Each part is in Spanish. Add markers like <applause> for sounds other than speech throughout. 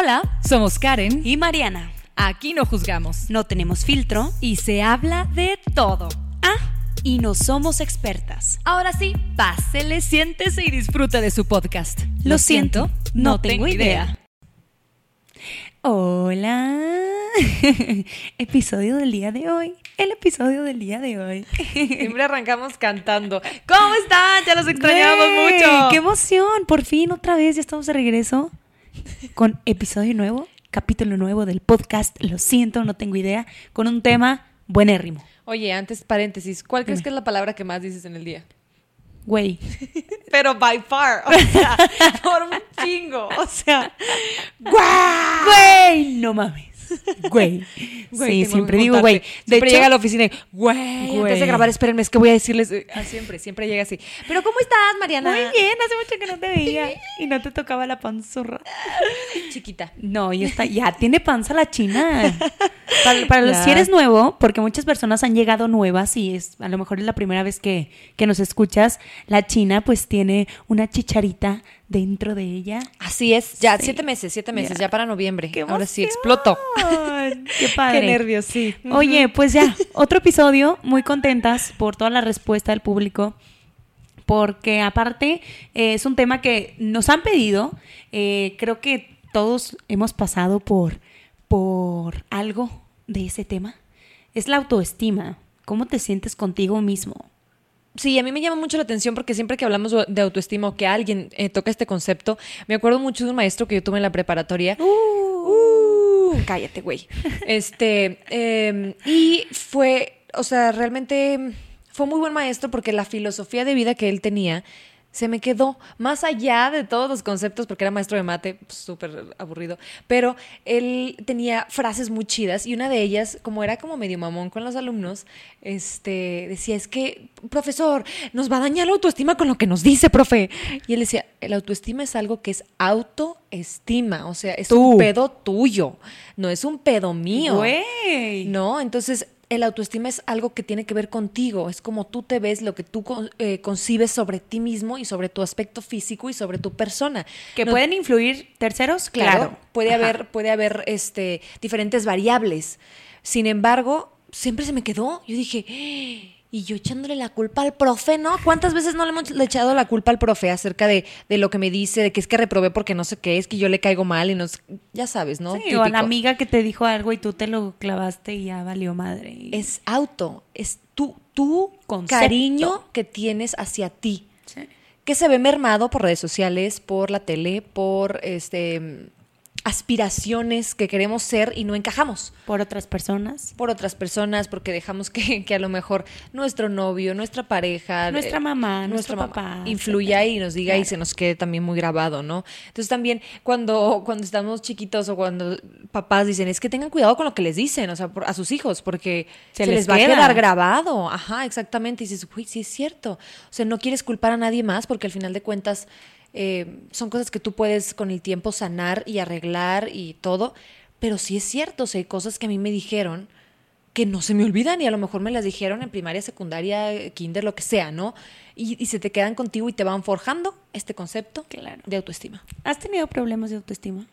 Hola, somos Karen y Mariana. Aquí no juzgamos, no tenemos filtro y se habla de todo. Ah, y no somos expertas. Ahora sí, pásele, siéntese y disfruta de su podcast. Lo, siento, no, tengo idea. Hola. <laughs> episodio del día de hoy. El episodio del día de hoy. <laughs> Siempre arrancamos cantando. ¿Cómo están? Ya los extrañamos mucho. ¡Qué emoción! Por fin, otra vez, ya estamos de regreso con episodio nuevo, capítulo nuevo del podcast. Lo siento, no tengo idea. Con un tema buenérrimo. Oye, antes paréntesis, ¿cuál crees que es la palabra que más dices en el día? Güey. <laughs> Pero by far, o sea, <laughs> por un chingo, o sea, <laughs> güey, no mames. <laughs> Güey. sí, siempre digo, güey. Siempre llega a la oficina y, güey, antes de grabar, espérenme, es que voy a decirles. Ah, siempre, siempre llega así. Pero, ¿cómo estás, Mariana? Muy bien, hace mucho que no te veía. y no te tocaba la panzurra. <laughs> Chiquita. No, ya está, ya tiene panza la china. <laughs> Para, los, si eres nuevo, porque muchas personas han llegado nuevas y es, a lo mejor es la primera vez que, que nos escuchas, la china pues tiene una chicharita dentro de ella. Así es, ya siete meses, siete meses, ya para noviembre. Ahora sí exploto. <laughs> Qué padre. Qué nervios, sí. Oye, pues ya, otro episodio, muy contentas por toda la respuesta del público. Porque aparte eh, es un tema que nos han pedido. Eh, creo que todos hemos pasado por, por algo de ese tema. Es la autoestima. ¿Cómo te sientes contigo mismo? Sí, a mí me llama mucho la atención porque siempre que hablamos de autoestima o que alguien eh, toca este concepto, me acuerdo mucho de un maestro que yo tuve en la preparatoria. Uh, uh, cállate, güey. <laughs> Este, em, y fue, o sea, realmente fue muy buen maestro porque la filosofía de vida que él tenía se me quedó más allá de todos los conceptos, porque era maestro de mate, pues, súper aburrido, pero él tenía frases muy chidas y una de ellas, como era como medio mamón con los alumnos, este, decía, es que, profesor, nos va a dañar la autoestima con lo que nos dice, profe. Y él decía, el autoestima es algo que es autoestima, o sea, es un pedo tuyo, no es un pedo mío. Güey. No, entonces el autoestima es algo que tiene que ver contigo, es como tú te ves, lo que tú eh, concibes sobre ti mismo y sobre tu aspecto físico y sobre tu persona. ¿Que pueden influir terceros? Claro, puede haber, puede haber este, diferentes variables. Sin embargo, siempre se me quedó. Yo dije, y yo echándole la culpa al profe, ¿no? ¿Cuántas veces no le hemos echado la culpa al profe acerca de, de, lo que me dice, de que es que reprobé porque no sé qué, es que yo le caigo mal y no ya sabes, ¿no? Sí, o a la amiga que te dijo algo y tú te lo clavaste y ya valió madre. Es auto, es tu, tu cariño que tienes hacia ti. Que se ve mermado por redes sociales, por la tele, por este aspiraciones que queremos ser y no encajamos. Por otras personas. Por otras personas, porque dejamos que, que a lo mejor nuestro novio, nuestra pareja, nuestra mamá, nuestro, papá, influya y nos diga y se nos quede también muy grabado, ¿no? Entonces también cuando, cuando estamos chiquitos o cuando papás dicen, es que tengan cuidado con lo que les dicen, o sea, a sus hijos, porque se, les, va a quedar grabado. Ajá, exactamente. Y dices, uy, sí es cierto. O sea, no quieres culpar a nadie más porque al final de cuentas eh, son cosas que tú puedes con el tiempo sanar y arreglar y todo, pero sí es cierto, o sea, hay cosas que a mí me dijeron que no se me olvidan y a lo mejor me las dijeron en primaria, secundaria, kinder, lo que sea, ¿no? Y, se te quedan contigo y te van forjando este concepto de autoestima. ¿Has tenido problemas de autoestima?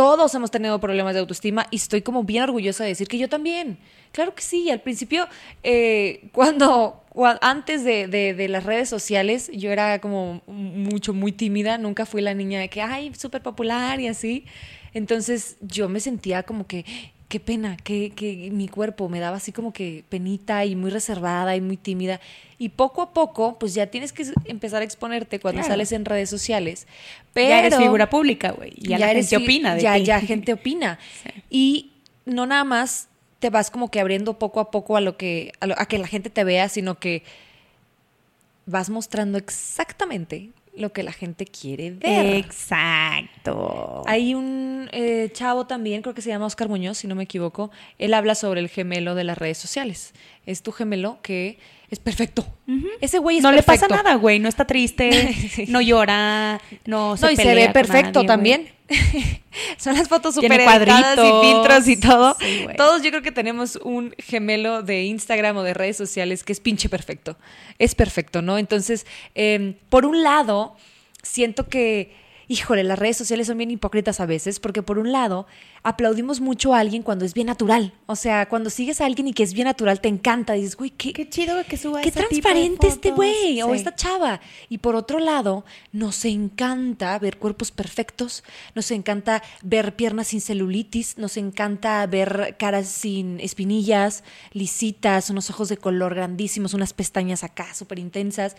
Todos hemos tenido problemas de autoestima y estoy como bien orgullosa de decir que yo también. Claro que sí, al principio, eh, cuando, antes de, de, las redes sociales, yo era como mucho, muy tímida, nunca fui la niña de que, ay, súper popular y así. Entonces yo me sentía como que, qué pena, que, que mi cuerpo me daba así como que penita y muy reservada y muy tímida. Y poco a poco, pues ya tienes que empezar a exponerte cuando sales en redes sociales. Pero ya eres figura pública, güey. Ya, la gente opina de ya, Ya gente opina. <laughs> Y no nada más te vas como que abriendo poco a poco a lo que a, a que la gente te vea, sino que vas mostrando exactamente lo que la gente quiere ver. Exacto. Hay un eh, chavo también, creo que se llama Oscar Muñoz, si no me equivoco. Él habla sobre el gemelo de las redes sociales. Es tu gemelo que es perfecto. Ese güey es no perfecto. le pasa nada, güey. No está triste, <laughs> no llora, no se No, y se ve perfecto nadie, también. <laughs> Son las fotos súper editadas y filtros y todo. Sí. Todos yo creo que tenemos un gemelo de Instagram o de redes sociales que es pinche perfecto. Es perfecto, ¿no? Entonces, eh, por un lado, siento que, híjole, las redes sociales son bien hipócritas a veces, porque por un lado, aplaudimos mucho a alguien cuando es bien natural. O sea, cuando sigues a alguien y que es bien natural, te encanta. Dices, güey, qué, Qué chido que suba Qué ese tipo de transparente este güey o esta chava. Y por otro lado, nos encanta ver cuerpos perfectos, nos encanta ver piernas sin celulitis, nos encanta ver caras sin espinillas, lisitas, unos ojos de color grandísimos, unas pestañas acá súper intensas.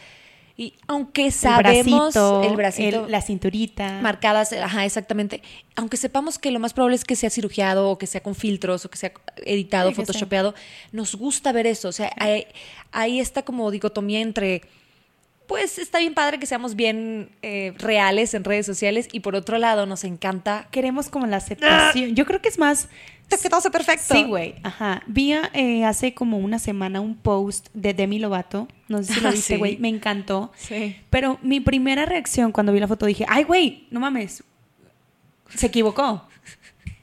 Y aunque sabemos el bracito, el bracito el- la cinturita. marcadas, ajá, exactamente. Aunque sepamos que lo más probable es que sea cirugiado o que sea con filtros o que sea editado, Sí, que sea. photoshopeado, nos gusta ver eso. O sea, hay, hay esta como dicotomía entre, pues está bien padre que seamos bien eh, reales en redes sociales y por otro lado nos encanta Queremos como la aceptación. Yo creo que es más... que todo sea perfecto. Sí, güey. Ajá. Vi eh, hace como una semana un post de Demi Lovato. No sé si lo <laughs> Ah, viste, sí. güey. Me encantó. Sí. Pero mi primera reacción cuando vi la foto dije, ay, güey, no mames. Se equivocó.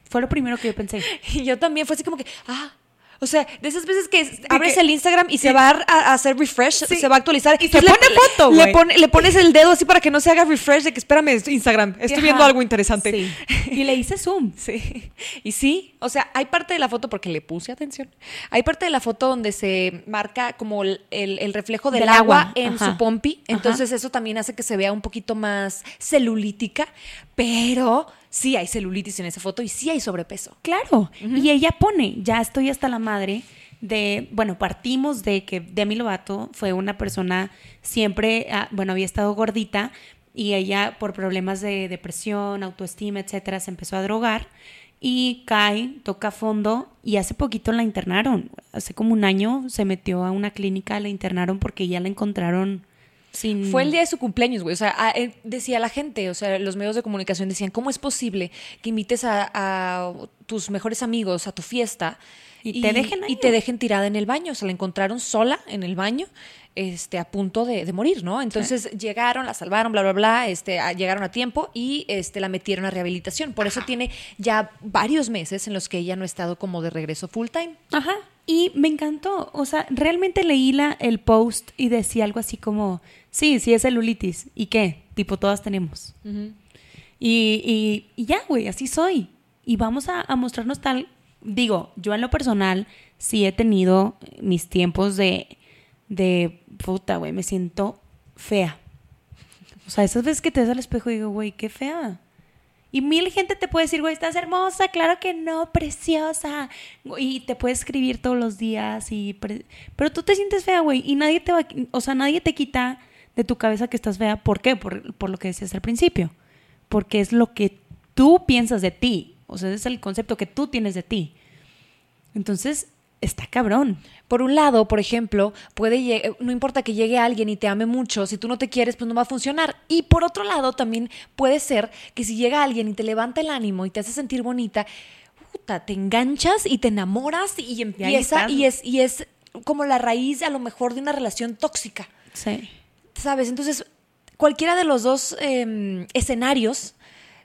Fue lo primero que yo pensé. <laughs> Y yo también fue así como que, ah. O sea, de esas veces que abres que- el Instagram y se va a, hacer refresh, Sí. se va a actualizar. Y se Entonces pone foto, le, pone- le pones el dedo así para que no se haga refresh de que espérame, es Instagram, estoy Ajá. viendo algo interesante. Sí. Y le hice zoom. <laughs> Sí. Y sí, o sea, hay parte de la foto, porque le puse atención, hay parte de la foto donde se marca como el, el- el reflejo del, Del agua, agua, en ajá. su pompi, Ajá. entonces eso también hace que se vea un poquito más celulítica, pero sí hay celulitis en esa foto y sí hay sobrepeso. Claro. Y ella pone, ya estoy hasta la madre de, bueno, partimos de que Demi Lovato fue una persona siempre, ah, bueno, había estado gordita y ella por problemas de depresión, autoestima, etcétera, se empezó a drogar y cae, toca fondo y hace poquito la internaron. Hace como un año se metió a una clínica, la internaron porque ya la encontraron sin... Fue el día de su cumpleaños, güey. O sea, a- eh, decía la gente, o sea, los medios de comunicación decían, ¿cómo es posible que invites a, a tus mejores amigos a tu fiesta Y te dejen ahí, y te dejen tirada en el baño? O sea, la encontraron sola en el baño, este, a punto de, de morir, ¿no? Entonces llegaron, la salvaron, bla, bla, bla, este, a- llegaron a tiempo y este, la metieron a rehabilitación. Por eso tiene ya varios meses en los que ella no ha estado como de regreso full time. Ajá. Y me encantó. O sea, realmente leí la, el post y decía algo así como, sí, sí es celulitis. ¿Y qué? Tipo, todas tenemos. y, y- y ya, güey, así soy. Y vamos a, a mostrarnos tal. Digo, yo en lo personal sí he tenido mis tiempos de, de puta, güey, me siento fea. O sea, esas veces que te ves al espejo y digo, güey, qué fea. Y mil gente te puede decir, güey, estás hermosa, claro que no, preciosa. Y te puede escribir todos los días, y pero tú te sientes fea, güey. Y nadie te va, o sea, nadie te quita de tu cabeza que estás fea. ¿Por qué? Por, por lo que decías al principio. Porque es lo que tú piensas de ti. O sea, es el concepto que tú tienes de ti. Entonces, está cabrón. Por un lado, por ejemplo, puede lle- no importa que llegue alguien y te ame mucho, si tú no te quieres, pues no va a funcionar. Y por otro lado, también puede ser que si llega alguien y te levanta el ánimo y te hace sentir bonita, puta, te enganchas y te enamoras y empieza y es y es como la raíz a lo mejor de una relación tóxica. Sí. ¿Sabes? Entonces, cualquiera de los dos eh, escenarios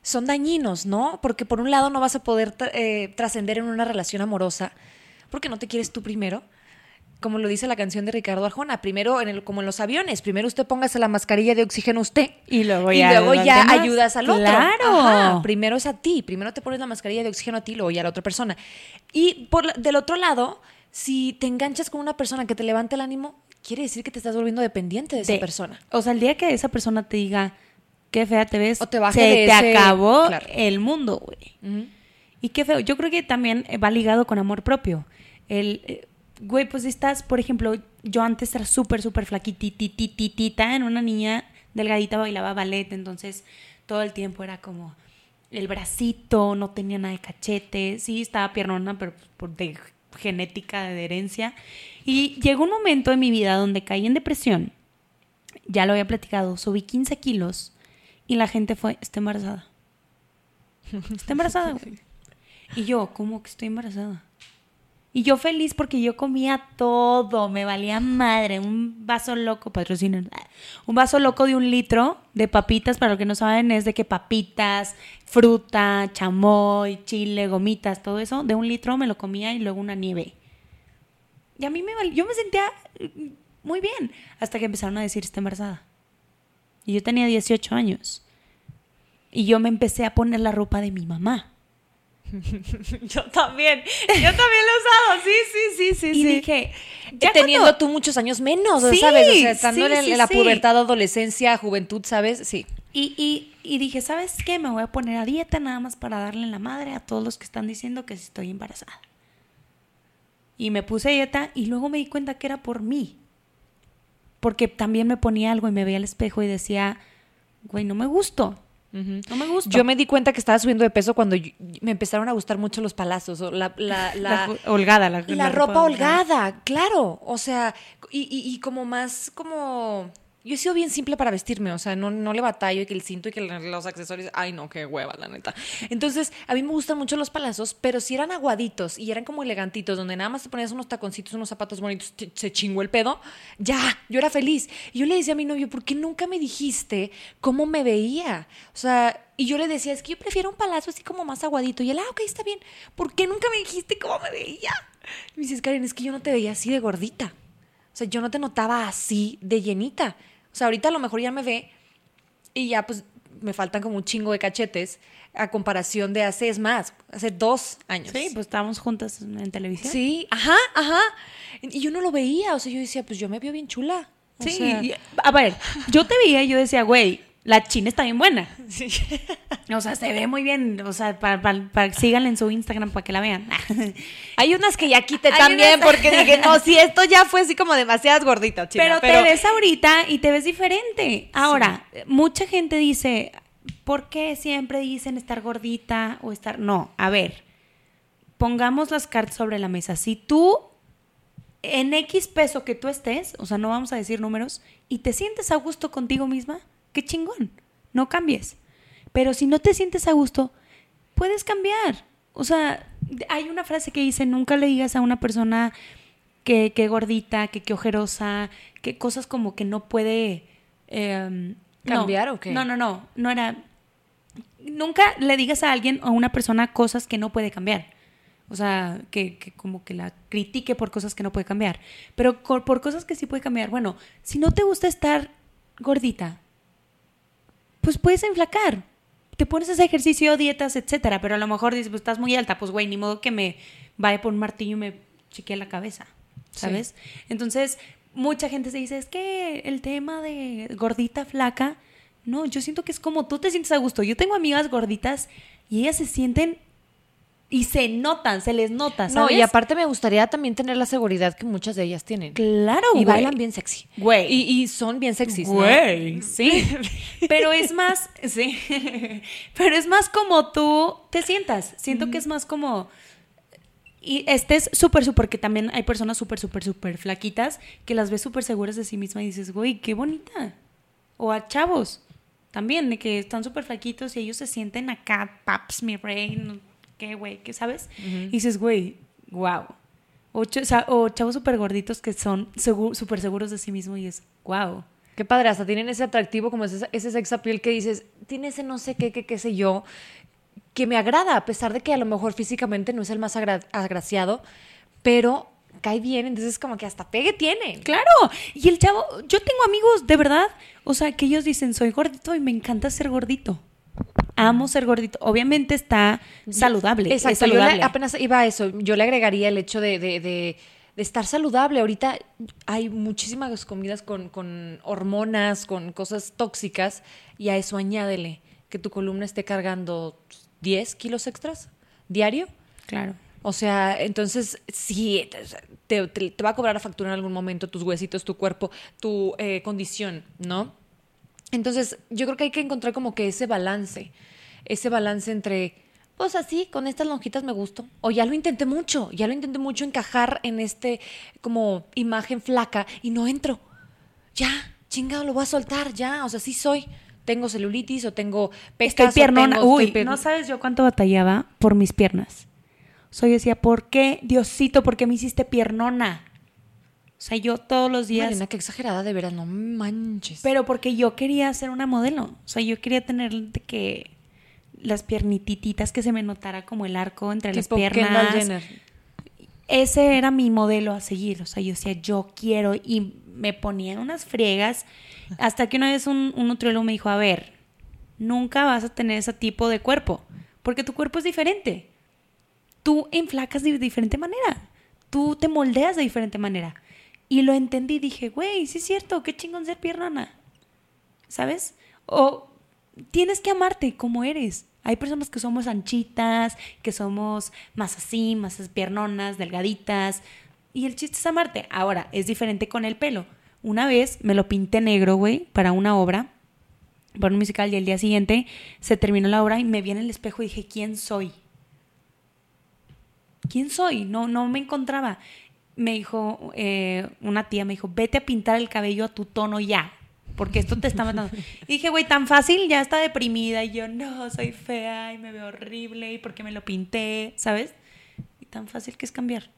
son dañinos, ¿no? Porque por un lado no vas a poder eh, trascender en una relación amorosa porque no te quieres tú primero. Como lo dice la canción de Ricardo Arjona, primero en el, como en los aviones, primero usted póngase la mascarilla de oxígeno usted Y luego y ya luego los ya demás. ayudas al otro. Claro. Ajá, primero es a ti, primero te pones la mascarilla de oxígeno a ti, luego ya a la otra persona. Y por del otro lado, si te enganchas con una persona que te levanta el ánimo, quiere decir que te estás volviendo dependiente de esa de- persona. O sea, el día que esa persona te diga qué fea te ves, O te se de te ese- acabó claro. el mundo, güey. Y qué feo. Yo creo que también va ligado con amor propio. El, eh, güey, pues estás, por ejemplo, yo antes era súper, súper flaquititititita, en una niña delgadita bailaba ballet, entonces todo el tiempo era como el bracito, no tenía nada de cachete, sí, estaba piernona, pero pues, por de genética, de herencia. Y llegó un momento en mi vida donde caí en depresión ya lo había platicado, subí 15 kilos y la gente fue, está embarazada. <laughs> Está embarazada, güey. <laughs> Y yo, ¿cómo que estoy embarazada? Y yo feliz porque yo comía todo, me valía madre, un vaso loco, patrocinen, un vaso loco de un litro de papitas, para los que no saben, es de que papitas, fruta, chamoy, chile, gomitas, todo eso, de un litro me lo comía y luego una nieve. Y a mí me valía, yo me sentía mm, muy bien, hasta que empezaron a decir, está embarazada. Y yo tenía 18 años. Y yo me empecé a poner la ropa de mi mamá. <laughs> Yo también. Yo también lo he usado. Sí, sí, sí, sí. Y sí. dije, ya Teniendo cuando- tú muchos años menos, Sí, ¿sabes? O sea, estando sí, en, la pubertad, adolescencia, juventud, ¿sabes? Sí. Y, y, y dije, ¿sabes qué? Me voy a poner a dieta nada más para darle en la madre a todos los que están diciendo que estoy embarazada. Y me puse a dieta y luego me di cuenta que era por mí. Porque también me ponía algo y me veía al espejo y decía, güey, no me gusto. No me gusta. Yo me di cuenta que estaba subiendo de peso cuando yo- me empezaron a gustar mucho los palazos. o La, la, <laughs> holgada, la, ropa holgada, claro. O sea, y, y- y como más, como... Yo he sido bien simple para vestirme, o sea, no, no le batallo y que el cinto y que los accesorios, ay no, qué hueva, la neta. Entonces, a mí me gustan mucho los palazos, pero si eran aguaditos y eran como elegantitos, donde nada más te ponías unos taconcitos, unos zapatos bonitos, se chingó el pedo, ya, yo era feliz. Y yo le decía a mi novio, ¿por qué nunca me dijiste cómo me veía? O sea, y yo le decía, es que yo prefiero un palazo así como más aguadito. Y él, ah, ok, está bien. ¿Por qué nunca me dijiste cómo me veía? Y me dices, Karen, es que yo no te veía así de gordita. O sea, yo no te notaba así de llenita. O sea, ahorita a lo mejor ya me ve y ya pues me faltan como un chingo de cachetes a comparación de hace, es más, hace dos años. Sí, pues estábamos juntas en televisión. Sí, ajá, ajá. Y yo no lo veía, o sea, yo decía, pues yo me veo bien chula. O Sí, sea, y- a ver, yo te veía y yo decía, güey, la china está bien buena. <laughs> sí. O sea, se ve muy bien. O sea, para, para, para- síganla en su Instagram para que la vean. <laughs> Hay unas que ya quité Hay también unas- porque dije, no, si esto ya fue así como demasiadas gorditas, china, pero, te ves ahorita y te ves diferente. Ahora, mucha gente dice, ¿por qué siempre dicen estar gordita o estar... No, a ver, pongamos las cartas sobre la mesa. Si tú, en X peso que tú estés, o sea, no vamos a decir números, y te sientes a gusto contigo misma, qué chingón, no cambies. Pero si no te sientes a gusto, puedes cambiar. O sea, hay una frase que dice, nunca le digas a una persona que, que gordita, que, que ojerosa, que cosas como que no puede... eh, no. ¿Cambiar o qué? No, no, no, no era... Nunca le digas a alguien o a una persona cosas que no puede cambiar. O sea, que, que como que la critique por cosas que no puede cambiar. Pero co- por cosas que sí puede cambiar. Bueno, si no te gusta estar gordita, pues puedes enflacar. Te pones hacer ejercicio, dietas, etcétera. Pero a lo mejor dices, pues estás muy alta, pues güey, ni modo que me vaya por un martillo y me chequee la cabeza. ¿Sabes? Entonces, mucha gente se dice, es que el tema de gordita, flaca. No, yo siento que es como tú te sientes a gusto. Yo tengo amigas gorditas y ellas se sienten y se notan, se les nota, No, y aparte me gustaría también tener la seguridad que muchas de ellas tienen. Claro, y bailan bien sexy. Güey. Y, y son bien sexys. ¿no? Güey, sí. <laughs> Pero es más, sí. <laughs> Pero es más como tú te sientas. Siento que es más como. Y estés súper, súper, que también hay personas súper, súper, súper flaquitas que las ves súper seguras de sí misma y dices, güey, qué bonita. O a chavos también, de que están súper flaquitos y ellos se sienten acá, paps, mi rey, qué, güey, ¿qué sabes? Y dices, güey, wow. O, ch- o chavos súper gorditos que son súper seguros de sí mismos y es, wow. Qué padre, hasta tienen ese atractivo como ese, ese sex appeal que dices, tiene ese no sé qué, qué, qué sé yo, que me agrada, a pesar de que a lo mejor físicamente no es el más agra- agraciado, pero cae bien, entonces como que hasta pegue tiene. Claro, y el chavo, yo tengo amigos de verdad, o sea, que ellos dicen, soy gordito y me encanta ser gordito. Amo ser gordito. Obviamente está saludable. es Exacto, yo le- saludable. apenas iba a eso, yo le agregaría el hecho de, de- de- de estar saludable. Ahorita hay muchísimas comidas con, con hormonas, con cosas tóxicas, y a eso añádele que tu columna esté cargando 10 kilos extras diario. Claro. O sea, entonces sí, te, te- te va a cobrar la factura en algún momento tus huesitos, tu cuerpo, tu eh, condición, ¿no? Entonces, yo creo que hay que encontrar como que ese balance, ese balance entre, pues así, con estas lonjitas me gusto, o ya lo intenté mucho, ya lo intenté mucho encajar en este como imagen flaca y no entro. Ya, chingado, lo voy a soltar ya, o sea, sí soy. Tengo celulitis o tengo pecas. Estoy piernona. tengo- Uy, estoy pier- no sabes yo cuánto batallaba por mis piernas. O sea, yo decía, ¿por qué, Diosito, por qué me hiciste piernona? O sea, yo todos los días... Mariana, qué exagerada de veras, no manches. Pero porque yo quería ser una modelo. O sea, yo quería tener de que las piernititas que se me notara como el arco entre Tipo las piernas. Jenner. Ese era mi modelo a seguir. O sea, yo decía, yo quiero. Y me ponía en unas friegas. Hasta que una vez un, un nutriólogo me dijo, a ver, nunca vas a tener ese tipo de cuerpo. Porque tu cuerpo es diferente. Tú enflacas de diferente manera. Tú te moldeas de diferente manera. Y lo entendí. Dije, güey, sí es cierto. Qué chingón ser piernona. ¿Sabes? O tienes que amarte como eres. Hay personas que somos anchitas, que somos más así, más piernonas, delgaditas. Y el chiste es amarte. Ahora, es diferente con el pelo. Una vez me lo pinté negro, güey, para una obra, para un musical, y el día siguiente se terminó la obra y me vi en el espejo y dije, ¿quién soy? ¿Quién soy? No, no me encontraba. Me dijo, eh, una tía me dijo, vete a pintar el cabello a tu tono ya, porque esto te está matando. <laughs> Y dije, güey, tan fácil, ya está deprimida. Y yo, no, soy fea y me veo horrible y porque me lo pinté, ¿sabes? Y tan fácil que es cambiar.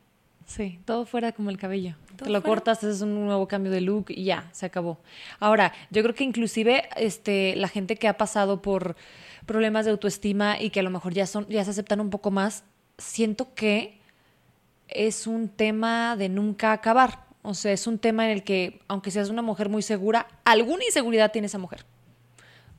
Sí, todo fuera como el cabello. Te lo fuera. cortas, haces un nuevo cambio de look y ya, se acabó. Ahora, yo creo que inclusive este, la gente que ha pasado por problemas de autoestima y que a lo mejor ya, son, ya se aceptan un poco más, siento que es un tema de nunca acabar. O sea, es un tema en el que, aunque seas una mujer muy segura, alguna inseguridad tiene esa mujer.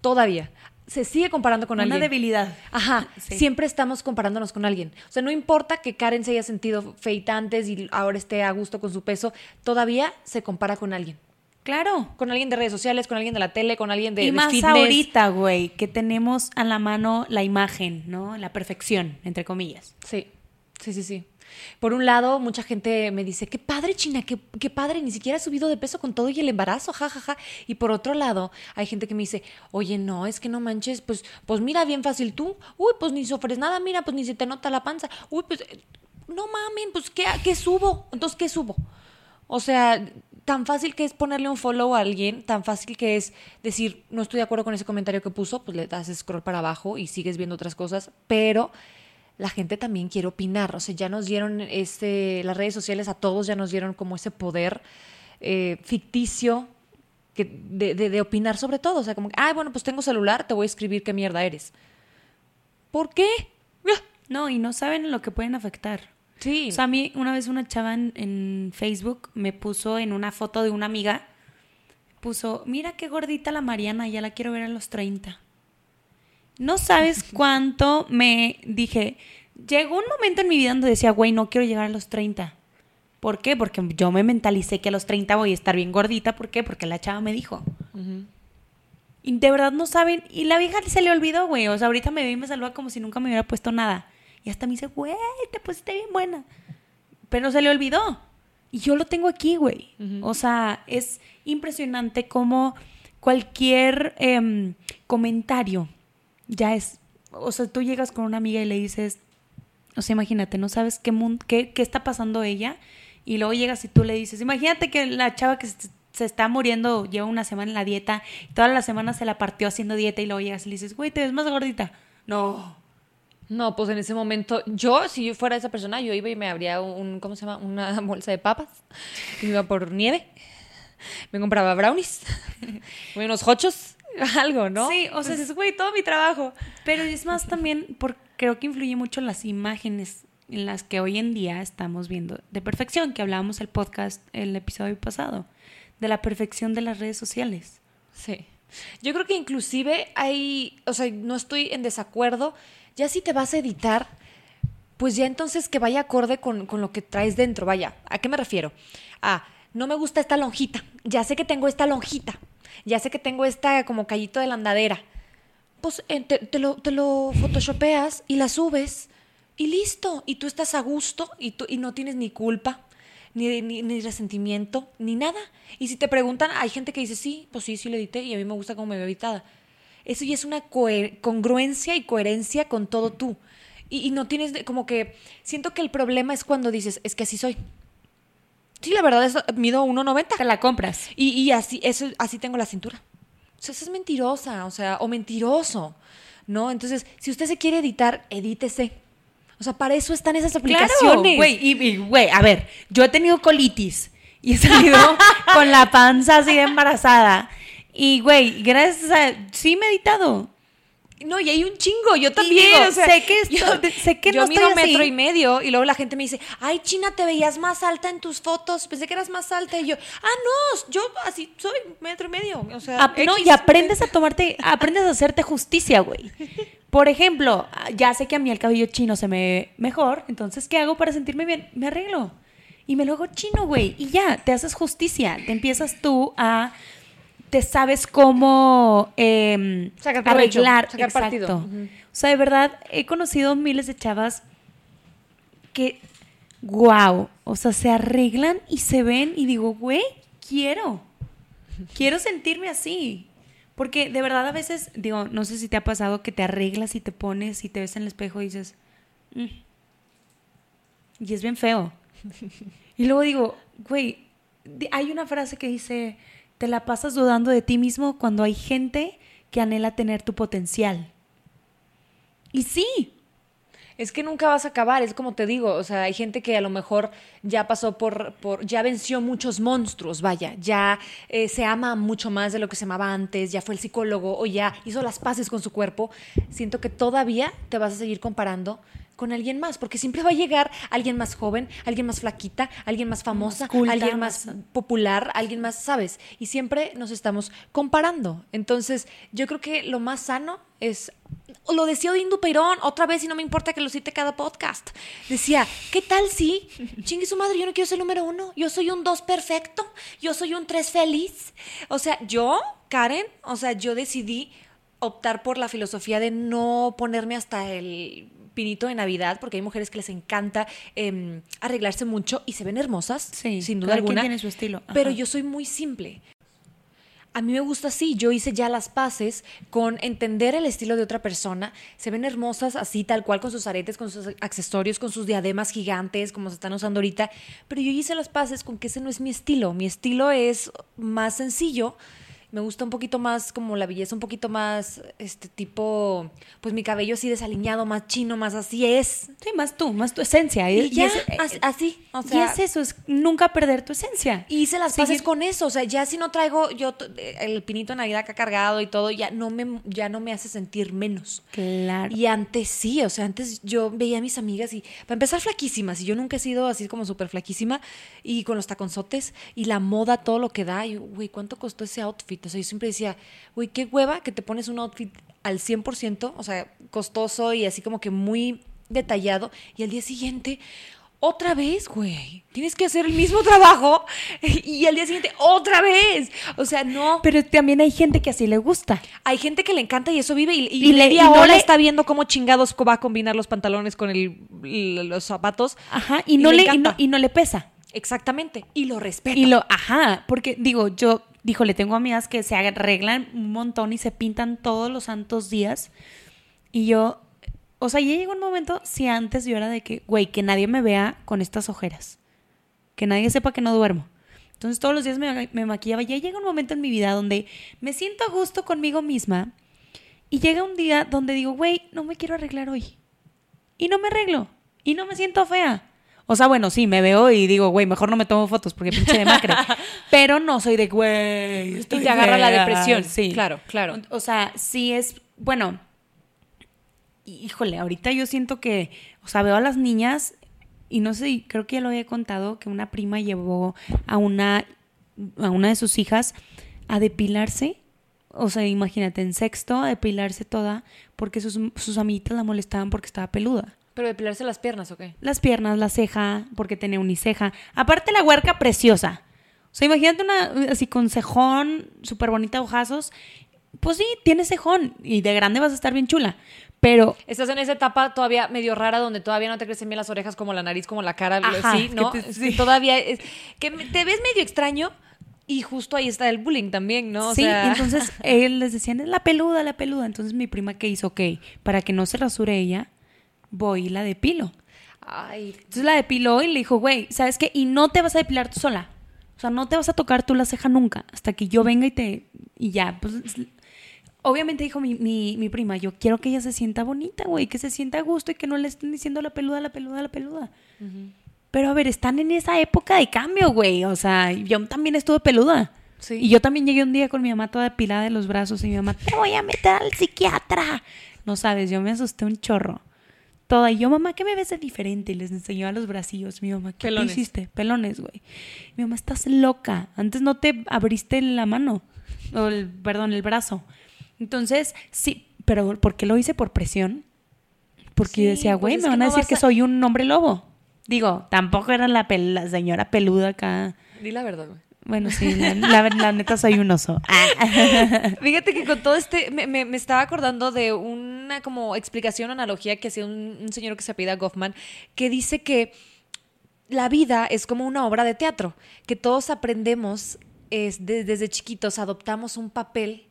Todavía. Se sigue comparando con Una alguien. debilidad. Ajá, Sí. siempre estamos comparándonos con alguien. O sea, no importa que Karen se haya sentido feita antes y ahora esté a gusto con su peso, todavía se compara con alguien. Claro. Con alguien de redes sociales, con alguien de la tele, con alguien de, y de más fitness. ahorita, güey, que tenemos a la mano la imagen, ¿no? La perfección, entre comillas. Sí, sí, sí, sí. Por un lado, mucha gente me dice, qué padre, China, qué, qué padre, ni siquiera has subido de peso con todo y el embarazo, jajaja. Ja, ja". Y por otro lado, hay gente que me dice, oye, no, es que no manches, pues, pues mira, bien fácil tú. Uy, pues ni sufres nada, mira, pues ni se te nota la panza. Uy, pues, no mamen, pues, ¿qué, qué subo? Entonces, ¿qué subo? O sea, tan fácil que es ponerle un follow a alguien, tan fácil que es decir, no estoy de acuerdo con ese comentario que puso, pues le das scroll para abajo y sigues viendo otras cosas, pero la gente también quiere opinar, o sea, ya nos dieron este, las redes sociales a todos ya nos dieron como ese poder eh, ficticio que, de, de- de opinar sobre todo, o sea, como, que, ay, bueno, pues tengo celular, te voy a escribir qué mierda eres. ¿Por qué? Ah, No, y no saben lo que pueden afectar. Sí. O sea, a mí una vez una chava en, en Facebook me puso en una foto de una amiga, puso, mira qué gordita la Mariana, ya la quiero ver a los 30. No sabes <laughs> cuánto me dije, llegó un momento en mi vida donde decía, güey, no quiero llegar a los 30. ¿Por qué? Porque yo me mentalicé que a los 30 voy a estar bien gordita. ¿Por qué? Porque la chava me dijo. Y de verdad no saben. Y la vieja se le olvidó, güey. O sea, ahorita me ve y me saluda como si nunca me hubiera puesto nada. Y hasta me dice, güey, te pusiste bien buena. Pero se le olvidó. Y yo lo tengo aquí, güey. O sea, es impresionante cómo cualquier em, comentario ya es. O sea, tú llegas con una amiga y le dices, o sea, imagínate, no sabes qué, qué, qué está pasando ella. Y luego llegas y tú le dices, imagínate que la chava que se, está muriendo lleva una semana en la dieta, y toda la semana se la partió haciendo dieta y luego llegas y le dices, güey, te ves más gordita. No. No, pues en ese momento, yo, si yo fuera esa persona, yo iba y me abría un, ¿cómo se llama? Una <laughs> bolsa de papas. Iba por nieve. Me compraba brownies. <laughs> unos hochos. <laughs> Algo, ¿no? Sí, o sea, Entonces, güey, todo mi trabajo. Pero es más también, por, creo que influye mucho las imágenes en las que hoy en día estamos viendo de perfección, que hablábamos el podcast, el episodio pasado, de la perfección de las redes sociales. Sí. Yo creo que inclusive hay, o sea, no estoy en desacuerdo. Ya si te vas a editar, pues ya entonces que vaya acorde con, con lo que traes dentro. Vaya, ¿a qué me refiero? Ah, no me gusta esta lonjita. Ya sé que tengo esta lonjita. Ya sé que tengo esta como callito de la andadera. Pues eh, te, te lo, te lo photoshopeas y la subes y listo. Y tú estás a gusto y, tú, y no tienes ni culpa, ni, ni, resentimiento, ni nada. Y si te preguntan, hay gente que dice, sí, pues sí, sí lo edité y a mí me gusta cómo me veo editada. Eso ya es una congruencia y coherencia con todo tú. Y, no tienes como que, siento que el problema es cuando dices, es que así soy. Sí, la verdad es mido 1.90. Te la compras. Y, y así, eso, así tengo la cintura. O sea, esa es mentirosa, o sea, o mentiroso, ¿no? Entonces, si usted se quiere editar, edítese. O sea, para eso están esas aplicaciones. Claro, güey, y, y, güey, a ver, yo he tenido colitis y he salido <laughs> con la panza así de embarazada. Y, güey, gracias a... Sí me he editado. No, y hay un chingo, yo también. digo, o sea, sé que esto- sé que yo no mido estoy así. metro y medio y luego la gente me dice, ay, China, te veías más alta en tus fotos, pensé que eras más alta. Y yo, ah, no, yo así soy metro y medio. O sea, no, y aprendes a tomarte, aprendes a hacerte justicia, güey. Por ejemplo, ya sé que a mí el cabello chino se me ve mejor, entonces, ¿qué hago para sentirme bien? Me arreglo. Y me lo hago chino, güey. Y ya, te haces justicia. Te empiezas tú a... Te sabes cómo eh, Sacar provecho, arreglar. sacar partido. Exacto. O sea, de verdad, he conocido miles de chavas que, wow, o sea, se arreglan y se ven y digo, güey, quiero, quiero sentirme así. Porque de verdad a veces, digo, no sé si te ha pasado que te arreglas y te pones y te ves en el espejo y dices, "Mm". y es bien feo. Y luego digo, güey, hay una frase que dice, te la pasas dudando de ti mismo cuando hay gente que anhela tener tu potencial. Y sí, Es que nunca vas a acabar, es como te digo, o sea, hay gente que a lo mejor ya pasó por, ya venció muchos monstruos, vaya, ya eh, se ama mucho más de lo que se amaba antes, ya fue el psicólogo o ya hizo las paces con su cuerpo. Siento que todavía te vas a seguir comparando con alguien más, porque siempre va a llegar alguien más joven, alguien más flaquita, alguien más famosa, Más culta, alguien más más- popular, alguien más, ¿sabes? Y siempre nos estamos comparando. Entonces, yo creo que lo más sano es. Lo decía Odín Peirón otra vez y no me importa que lo cite cada podcast. Decía, ¿qué tal si? Chingue su madre, yo no quiero ser número uno. Yo soy un dos perfecto. Yo soy un tres feliz. O sea, yo, Karen, o sea, yo decidí optar por la filosofía de no ponerme hasta el pinito de Navidad, porque hay mujeres que les encanta em, arreglarse mucho y se ven hermosas, Sí, sin duda alguna. tiene su estilo. Pero yo soy muy simple. A mí me gusta así, yo hice ya las paces con entender el estilo de otra persona. Se ven hermosas así, tal cual, con sus aretes, con sus accesorios, con sus diademas gigantes, como se están usando ahorita. Pero yo hice las paces con que ese no es mi estilo. Mi estilo es más sencillo. Me gusta un poquito más como la belleza, un poquito más, este tipo, pues mi cabello así desaliñado, más chino, más así es. Sí, más tú, más tu esencia. Y, ya, es- eh, as- así, o y sea, es eso, es nunca perder tu esencia. y hice las Seguir- paces con eso, o sea, ya si no traigo yo el pinito de Navidad que ha cargado y todo, ya no me ya no me hace sentir menos. Claro. Y antes sí, o sea, antes yo veía a mis amigas y para empezar flaquísimas, y yo nunca he sido así como súper flaquísima y con los taconzotes y la moda, todo lo que da, y güey, ¿cuánto costó ese outfit? O sea, yo siempre decía, güey, qué hueva que te pones un outfit al 100%, o sea, costoso y así como que muy detallado, y al día siguiente... Otra vez, güey. Tienes que hacer el mismo trabajo <laughs> y al día siguiente otra vez. O sea, no. Pero también hay gente que así le gusta. Hay gente que le encanta y eso vive y, y Y le- y no hora le- está viendo cómo chingados va a combinar los pantalones con el, los zapatos. Ajá, y no, le, y, no, y no le pesa. Exactamente. Y lo respeta. Y lo, ajá, porque digo, yo, dijo, le tengo amigas que se arreglan un montón y se pintan todos los santos días. Y yo, o sea, ya llegó un momento, si antes yo era de que, güey, que nadie me vea con estas ojeras. Que nadie sepa que no duermo. Entonces todos los días me, me maquillaba. Ya llega un momento en mi vida donde me siento a gusto conmigo misma. Y llega un día donde digo, güey, no me quiero arreglar hoy. Y no me arreglo. Y no me siento fea. O sea, bueno, sí, me veo y digo, güey, mejor no me tomo fotos porque pinche de macre. <laughs> Pero no soy de, güey, Y te agarra la fea". depresión. Sí. Claro, claro. O, o sea, sí es, bueno, híjole, ahorita yo siento que, o sea, veo a las niñas y no sé, creo que ya lo había contado, que una prima llevó a una, a una de sus hijas a depilarse. O sea, imagínate, en sexto, a depilarse toda, porque sus, sus amiguitas la molestaban porque estaba peluda. Pero depilarse las piernas, ¿o qué? Las piernas, la ceja, porque tenía uniceja. Aparte la huerca preciosa. O sea, imagínate una así con cejón, súper bonita, ojazos. Pues sí, tiene cejón y de grande vas a estar bien chula. Pero Estás en esa etapa todavía medio rara donde todavía no te crecen bien las orejas como la nariz, como la cara, Ajá, sí, que ¿no? te- sí. todavía es que te ves medio extraño y justo ahí está el bullying también, ¿no? O sí, sea, entonces él les decían, es la peluda, la peluda. Entonces mi prima, ¿qué hizo? Ok, para que no se rasure ella, voy y la depilo. Ay, Entonces la depiló y le dijo, güey, ¿sabes qué? Y no te vas a depilar tú sola. O sea, no te vas a tocar tú la ceja nunca hasta que yo venga y te... Y ya, pues... Obviamente dijo mi, mi, mi prima, yo quiero que ella se sienta bonita, güey, que se sienta a gusto y que no le estén diciendo la peluda, la peluda, la peluda. Pero a ver, están en esa época de cambio, güey. O sea, yo también estuve peluda. Sí. Y yo también llegué un día con mi mamá toda depilada de los brazos y mi mamá, te voy a meter al psiquiatra. No sabes, yo me asusté un chorro. Toda. Y yo, mamá, ¿qué me ves de diferente? Y les enseñó a los bracillos. Mi mamá, ¿qué Pelones. te hiciste? Pelones, güey. Mi mamá, estás loca. Antes no te abriste la mano. O el, perdón, el brazo. Entonces, sí, pero ¿por qué lo hice? Por presión. Porque Sí, yo decía, pues güey, es me van a decir que a- soy un hombre lobo. Digo, tampoco era la, la señora peluda acá. di la verdad, güey. Bueno, sí, la, la- la neta soy un oso. <laughs> Fíjate que con todo este, me, me- me estaba acordando de una como explicación, analogía que hacía un, un señor que se apellida Goffman, que dice que la vida es como una obra de teatro, que todos aprendemos es, de- desde chiquitos, adoptamos un papel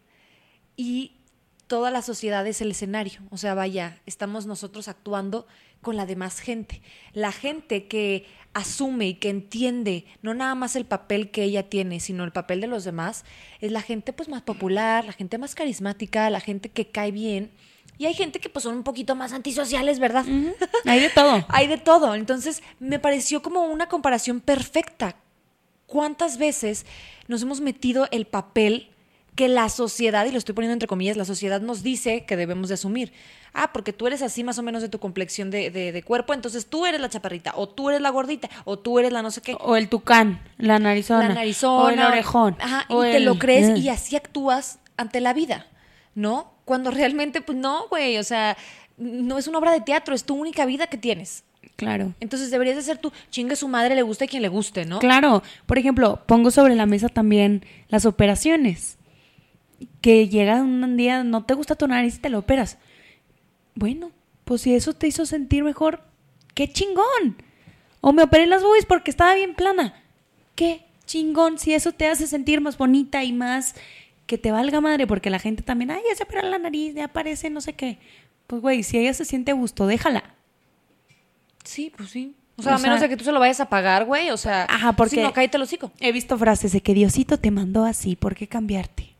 y toda la sociedad es el escenario. O sea, vaya, estamos nosotros actuando con la demás gente. La gente que asume y que entiende no nada más el papel que ella tiene, sino el papel de los demás, es la gente pues más popular, la gente más carismática, la gente que cae bien. Y hay gente que pues son un poquito más antisociales, ¿verdad? <laughs> Hay de todo. Hay de todo. Entonces, me pareció como una comparación perfecta. ¿Cuántas veces nos hemos metido el papel que la sociedad, y lo estoy poniendo entre comillas, la sociedad nos dice que debemos de asumir? Ah, porque tú eres así más o menos de tu complexión de, de- de cuerpo, entonces tú eres la chaparrita, o tú eres la gordita, o tú eres la no sé qué. O el tucán, la narizona. La narizona. O el orejón. Ajá, o y te lo crees y así actúas ante la vida, ¿no? Cuando realmente, pues no, güey, o sea, no es una obra de teatro, es tu única vida que tienes. Claro. Entonces deberías de ser tú, chingue su madre, le guste a quien le guste, ¿no? Claro. Por ejemplo, pongo sobre la mesa también las operaciones. Que llega un día, no te gusta tu nariz y te lo operas. Bueno, pues si eso te hizo sentir mejor, qué chingón. O me operé las boobies porque estaba bien plana. Qué chingón si eso te hace sentir más bonita y más que te valga madre, porque la gente también, ay, ya se opera la nariz, ya aparece no sé qué. Pues güey, si ella se siente a gusto, déjala. Sí, pues sí. O sea, O a menos sea- de que tú se lo vayas a pagar, güey, o sea, Ajá, porque- si no, cállate el hocico. He visto frases de que Diosito te mandó así, ¿por qué cambiarte?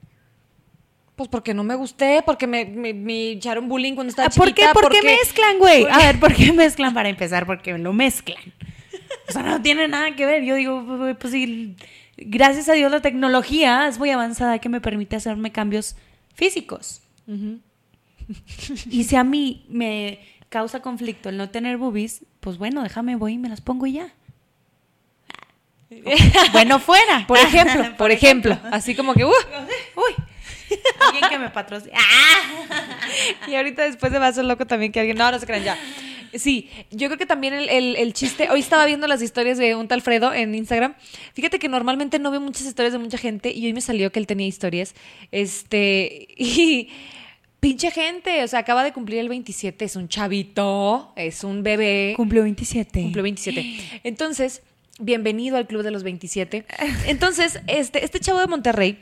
Pues porque no me gusté, porque me, me, me echaron bullying cuando estaba ¿Por qué, chiquita. ¿Por qué porque- mezclan, güey? A ver, ¿por qué mezclan para empezar? Porque lo mezclan. O sea, no tiene nada que ver. Yo digo, pues sí, gracias a Dios la tecnología es muy avanzada que me permite hacerme cambios físicos. Y si a mí me causa conflicto el no tener boobies, pues bueno, déjame, voy y me las pongo y ya. <laughs> bueno, fuera. Por ejemplo, <laughs> por ejemplo, así como que, uh. Alguien que me patrocine. ¡Ah! y ahorita después se va a hacer loco también que alguien, no, no se crean ya. Sí, yo creo que también el, el- el chiste, hoy estaba viendo las historias de un tal Fredo en Instagram. Fíjate que normalmente no veo muchas historias de mucha gente y hoy me salió que él tenía historias. Este, y pinche gente, o sea, acaba de cumplir el 27, es un chavito, es un bebé. Cumplió 27. Cumplió 27. Entonces, bienvenido al Club de los 27. Entonces, este, este chavo de Monterrey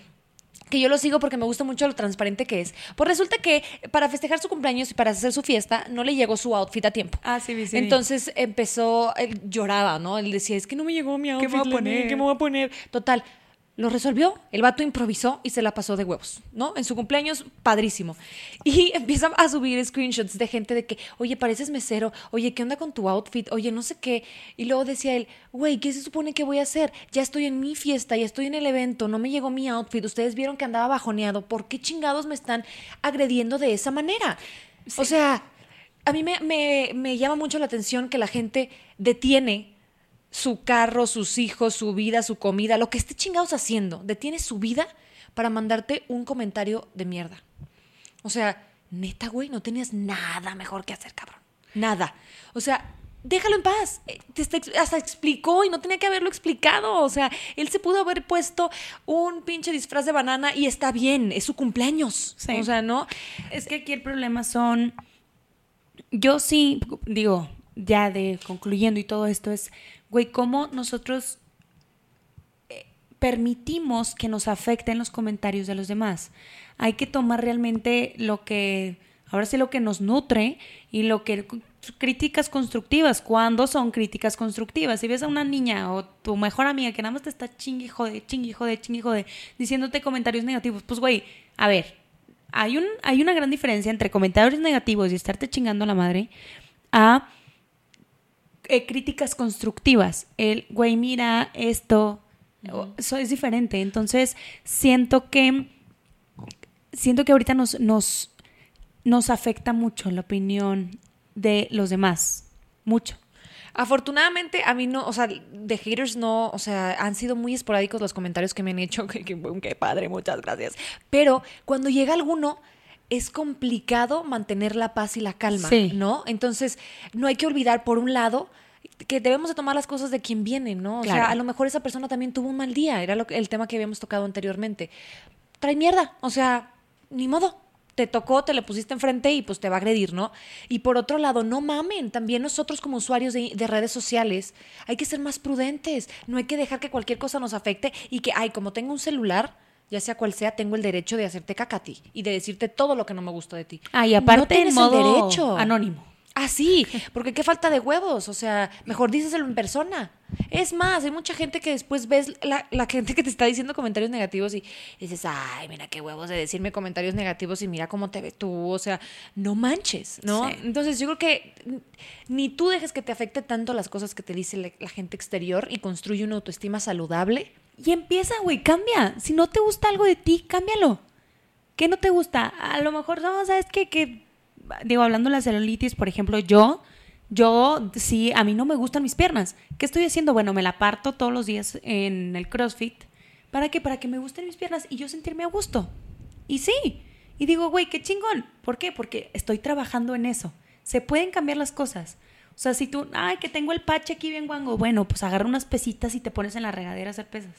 que yo lo sigo porque me gusta mucho lo transparente que es. Pues resulta que para festejar su cumpleaños y para hacer su fiesta no le llegó su outfit a tiempo. Ah, sí, sí. Entonces empezó, él lloraba, ¿no? Él decía, es que no me llegó mi outfit. me voy a poner? ¿Qué me voy a poner? Total. Lo resolvió, el vato improvisó y se la pasó de huevos, ¿no? En su cumpleaños, padrísimo. Y <laughs> empieza a subir screenshots de gente de que, oye, pareces mesero, oye, ¿qué onda con tu outfit? Oye, no sé qué. Y luego decía él, güey, ¿qué se supone que voy a hacer? Ya estoy en mi fiesta, ya estoy en el evento, no me llegó mi outfit, ustedes vieron que andaba bajoneado, ¿por qué chingados me están agrediendo de esa manera? O sea, a mí me, me- me llama mucho la atención que la gente detiene su carro, sus hijos, su vida, su comida, lo que esté chingados haciendo, detiene su vida para mandarte un comentario de mierda. O sea, neta, güey, no tenías nada mejor que hacer, cabrón. Nada. O sea, déjalo en paz. Eh, te está ex- hasta explicó y no tenía que haberlo explicado. O sea, él se pudo haber puesto un pinche disfraz de banana y está bien, es su cumpleaños. Sí. O sea, ¿no? Es que aquí el problema son. Yo sí, digo, ya de concluyendo y todo esto es, güey, cómo nosotros eh, permitimos que nos afecten los comentarios de los demás. Hay que tomar realmente lo que, ahora sí lo que nos nutre y lo que críticas constructivas. ¿Cuándo son críticas constructivas? Si ves a una niña o tu mejor amiga que nada más te está chingue, jode, chingue, jode, chingue, jode, diciéndote comentarios negativos, pues güey, a ver, hay, un, hay una gran diferencia entre comentarios negativos y estarte chingando a la madre a eh, críticas constructivas. El, güey, mira esto, eso es diferente. Entonces, siento que siento que ahorita nos, nos, nos afecta mucho la opinión de los demás. Mucho. Afortunadamente, a mí no, o sea, de haters no, o sea, han sido muy esporádicos los comentarios que me han hecho, <laughs> que, que, qué padre, muchas gracias. Pero cuando llega alguno, es complicado mantener la paz y la calma, Sí. ¿no? Entonces, no hay que olvidar, por un lado, que debemos de tomar las cosas de quien viene, ¿no? O Claro. sea, a lo mejor esa persona también tuvo un mal día, era lo que- el tema que habíamos tocado anteriormente. Trae mierda, o sea, ni modo. Te tocó, te le pusiste enfrente y pues te va a agredir, ¿no? Y por otro lado, no mamen, también nosotros como usuarios de, de redes sociales hay que ser más prudentes, no hay que dejar que cualquier cosa nos afecte y que, ay, como tengo un celular, ya sea cual sea, tengo el derecho de hacerte caca a ti y de decirte todo lo que no me gusta de ti. Ah, y aparte no tienes en modo el derecho. anónimo. Ah, sí, porque qué falta de huevos, o sea, mejor díselo en persona. Es más, hay mucha gente que después ves la, la gente que te está diciendo comentarios negativos y dices, ay, mira qué huevos de decirme comentarios negativos y mira cómo te ves tú, o sea, no manches, ¿no? Sí. Entonces yo creo que ni tú dejes que te afecte tanto las cosas que te dice la, la gente exterior y construye una autoestima saludable. Y empieza, güey, cambia. Si no te gusta algo de ti, cámbialo. ¿Qué no te gusta? A lo mejor, no, ¿sabes qué? Que, digo, hablando de la celulitis, por ejemplo, yo, yo, sí, a mí no me gustan mis piernas. ¿Qué estoy haciendo? Bueno, me la parto todos los días en el CrossFit. ¿Para qué? Para que me gusten mis piernas y yo sentirme a gusto. Y sí. Y digo, güey, qué chingón. ¿Por qué? Porque estoy trabajando en eso. Se pueden cambiar las cosas. O sea, si tú, ay, que tengo el pache aquí bien guango, bueno, pues agarra unas pesitas y te pones en la regadera a hacer pesas.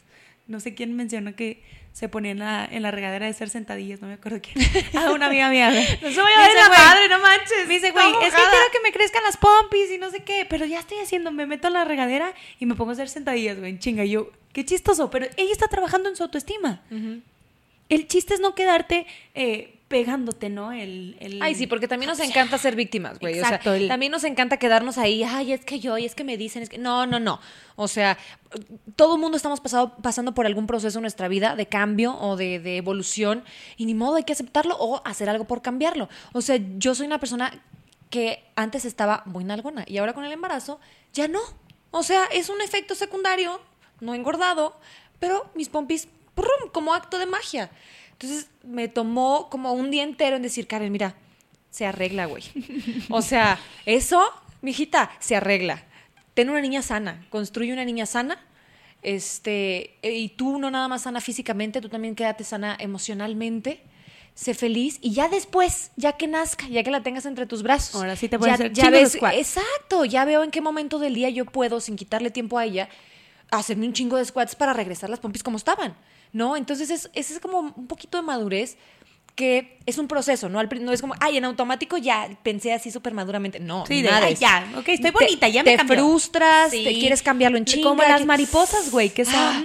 No sé quién mencionó que se ponía en la, en la regadera de hacer sentadillas, no me acuerdo quién. <laughs> Ah, una amiga mía. No se Me a ver la madre, no manches. Me dice, güey, es que mojada". quiero que me crezcan las pompis y no sé qué, pero ya estoy haciendo, me meto en la regadera y me pongo a hacer sentadillas, güey, chinga. Y yo, qué chistoso, pero ella está trabajando en su autoestima. El chiste es no quedarte eh, pegándote, ¿no? El, el- Ay, sí, porque también nos encanta ser víctimas, güey. Exacto, O sea, también nos encanta quedarnos ahí, ay, es que yo, y es que me dicen, es que. No, no, no. O sea, todo el mundo estamos pasado- pasando por algún proceso en nuestra vida de cambio o de, de evolución, y ni modo, hay que aceptarlo o hacer algo por cambiarlo. O sea, yo soy una persona que antes estaba muy nalgona y ahora con el embarazo ya no. O sea, es un efecto secundario, no engordado, pero mis pompis, ¡prum! como acto de magia. Entonces me tomó como un día entero en decir, Karen, mira, se arregla, güey. O sea, eso, mijita, se arregla. Ten una niña sana, construye una niña sana. Este, eh, y tú no nada más sana físicamente, tú también quédate sana emocionalmente. Sé feliz y ya después, ya que nazca, ya que la tengas entre tus brazos. Ahora sí te puedes ya, hacer ya ves, exacto, ya veo en qué momento del día yo puedo, sin quitarle tiempo a ella, hacerme un chingo de squats para regresar las pompis como estaban, ¿no? Entonces es, ese es como un poquito de madurez que es un proceso, ¿no? No es como, ay, en automático ya pensé así súper maduramente. No, Sí, de, nada "Ay, es- ya, ok, estoy Te- bonita, ya me Te cambió". frustras, Sí. te quieres cambiarlo en chinga. Como las mariposas, güey, que son... Ah.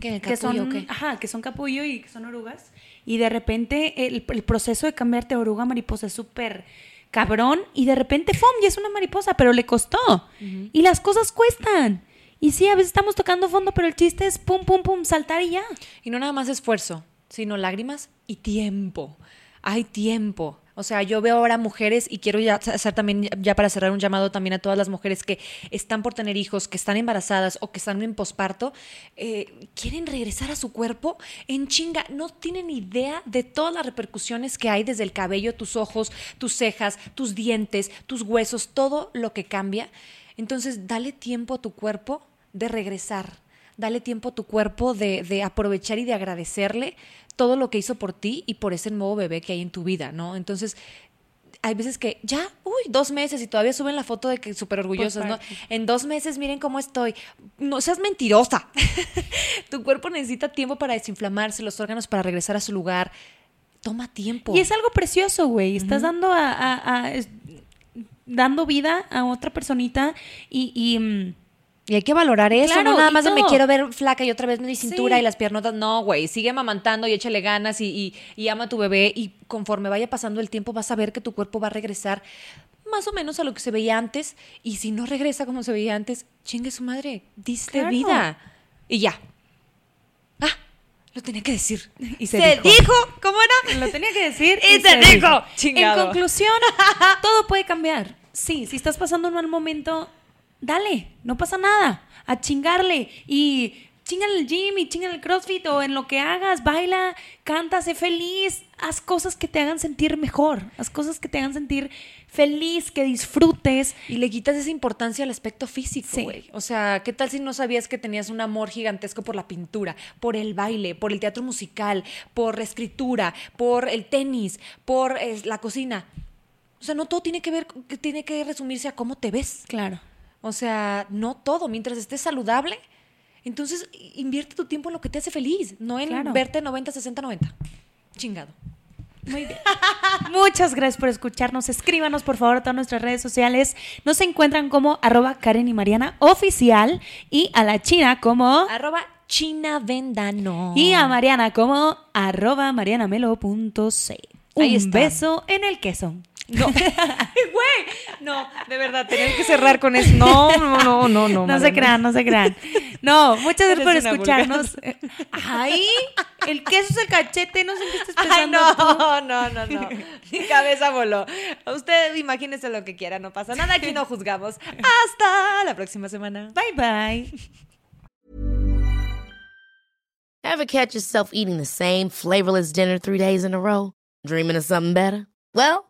¿Qué, que son, capullo ajá, que son capullo y que son orugas. Y de repente el, el proceso de cambiarte a oruga a mariposa es súper cabrón. Y de repente, ¡fum! Ya es una mariposa, pero le costó. Y las cosas cuestan. Y sí, a veces estamos tocando fondo, pero el chiste es pum, pum, pum, saltar y ya. Y no nada más esfuerzo, sino lágrimas y tiempo. Hay tiempo. O sea, yo veo ahora mujeres y quiero ya hacer también, ya para cerrar un llamado también a todas las mujeres que están por tener hijos, que están embarazadas o que están en posparto, eh, quieren regresar a su cuerpo en chinga. No tienen idea de todas las repercusiones que hay desde el cabello, tus ojos, tus cejas, tus dientes, tus huesos, todo lo que cambia. Entonces, dale tiempo a tu cuerpo de regresar. Dale tiempo a tu cuerpo de, de aprovechar y de agradecerle todo lo que hizo por ti y por ese nuevo bebé que hay en tu vida, ¿no? Entonces, hay veces que ya, uy, dos meses y todavía suben la foto de que súper orgullosas, ¿no? En dos meses, miren cómo estoy. No seas mentirosa. <laughs> tu cuerpo necesita tiempo para desinflamarse, los órganos para regresar a su lugar. Toma tiempo. Y es algo precioso, güey. Estás dando a, a- a- es- dando vida a otra personita y, y, mm, Y hay que valorar eso, Claro, no nada y más de me quiero ver flaca y otra vez mi cintura Sí. y las piernotas. No, güey, sigue amamantando y échale ganas y, y- y ama a tu bebé y conforme vaya pasando el tiempo vas a ver que tu cuerpo va a regresar más o menos a lo que se veía antes. Y si no regresa como se veía antes, chingue su madre, diste Claro. vida. Y ya. Ah, lo tenía que decir. Y se dijo. dijo. ¿Cómo era? Lo tenía que decir. <laughs> Y se dijo. En Chingado. conclusión, <laughs> todo puede cambiar. Sí, si estás pasando un mal momento, dale, no pasa nada. A chingarle. Y chinga en el gym y chinga en el crossfit o en lo que hagas, baila, canta, sé feliz. Haz cosas que te hagan sentir mejor. Haz cosas que te hagan sentir feliz, que disfrutes. Y le quitas esa importancia al aspecto físico, Sí. güey. O sea, ¿qué tal si no sabías que tenías un amor gigantesco por la pintura, por el baile, por el teatro musical, por la escritura, por el tenis, por eh, la cocina? O sea, no todo tiene que ver, tiene que resumirse a cómo te ves. Claro. O sea, no todo. Mientras estés saludable, entonces invierte tu tiempo en lo que te hace feliz, no en Claro. verte 90, 60, 90. Chingado. Muy bien. <laughs> Muchas gracias por escucharnos. Escríbanos, por favor, a todas nuestras redes sociales. Nos encuentran como arroba Karen y Mariana oficial y a la China como Arroba China Vendano. y a Mariana como arroba marianamelo.c. Un beso en el queso. No, <laughs> güey, no, de verdad, tener que cerrar con eso. No, no, no, no, no. No se crean, no se crean. No, muchas gracias por escucharnos. Ay, el queso es el cachete, no sé qué estás Ay, pensando tú. no, no, no, no. Mi cabeza voló. Usted imagínese lo que quiera, no pasa nada. Aquí no juzgamos. Hasta la próxima semana. Bye bye. Ever catch yourself eating the same flavorless dinner three days in a row? Dreaming of something better? Well,